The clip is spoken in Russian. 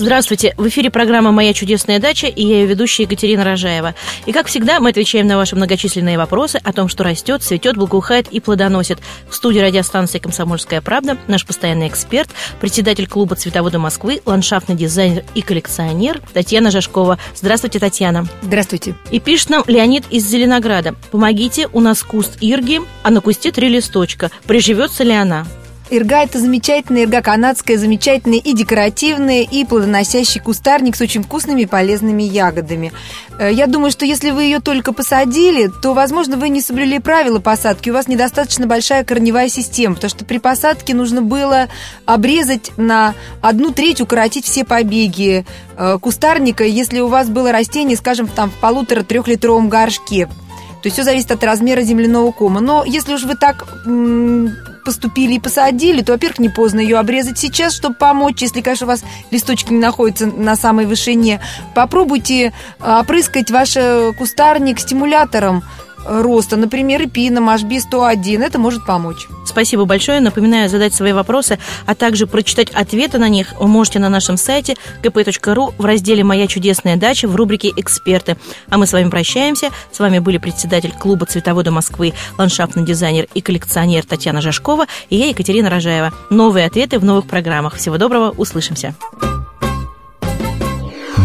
Здравствуйте, в эфире программа «Моя чудесная дача» и я ее ведущая Екатерина Рожаева. И как всегда, мы отвечаем на ваши многочисленные вопросы о том, что растет, цветет, благоухает и плодоносит. В студии радиостанции «Комсомольская правда» наш постоянный эксперт, председатель клуба «Цветовода Москвы», ландшафтный дизайнер и коллекционер Татьяна Жашкова. Здравствуйте, Татьяна. Здравствуйте. И пишет нам Леонид из Зеленограда. Помогите, у нас куст ирги, а на кусте три листочка. Приживется ли она? Ирга – это замечательная, ирга канадская, замечательный и декоративный, и плодоносящий кустарник с очень вкусными и полезными ягодами. Э, я думаю, что если вы ее только посадили, то, возможно, вы не соблюли правила посадки, у вас недостаточно большая корневая система, потому что при посадке нужно было обрезать на одну треть, укоротить все побеги э, кустарника, если у вас было растение, скажем, там в полутора-трехлитровом горшке. То есть все зависит от размера земляного кома. Но если уж вы так поступили и посадили, то, во-первых, не поздно ее обрезать сейчас, чтобы помочь, если, конечно, у вас листочки не находятся на самой вышине. Попробуйте а, опрыскать ваш э, кустарник стимулятором роста, например, эпином HB101. Это может помочь. Спасибо большое. Напоминаю задать свои вопросы, а также прочитать ответы на них вы можете на нашем сайте kp.ru в разделе «Моя чудесная дача» в рубрике «Эксперты». А мы с вами прощаемся. С вами были председатель клуба «Цветовода Москвы», ландшафтный дизайнер и коллекционер Татьяна Жашкова и я, Екатерина Рожаева. Новые ответы в новых программах. Всего доброго, услышимся.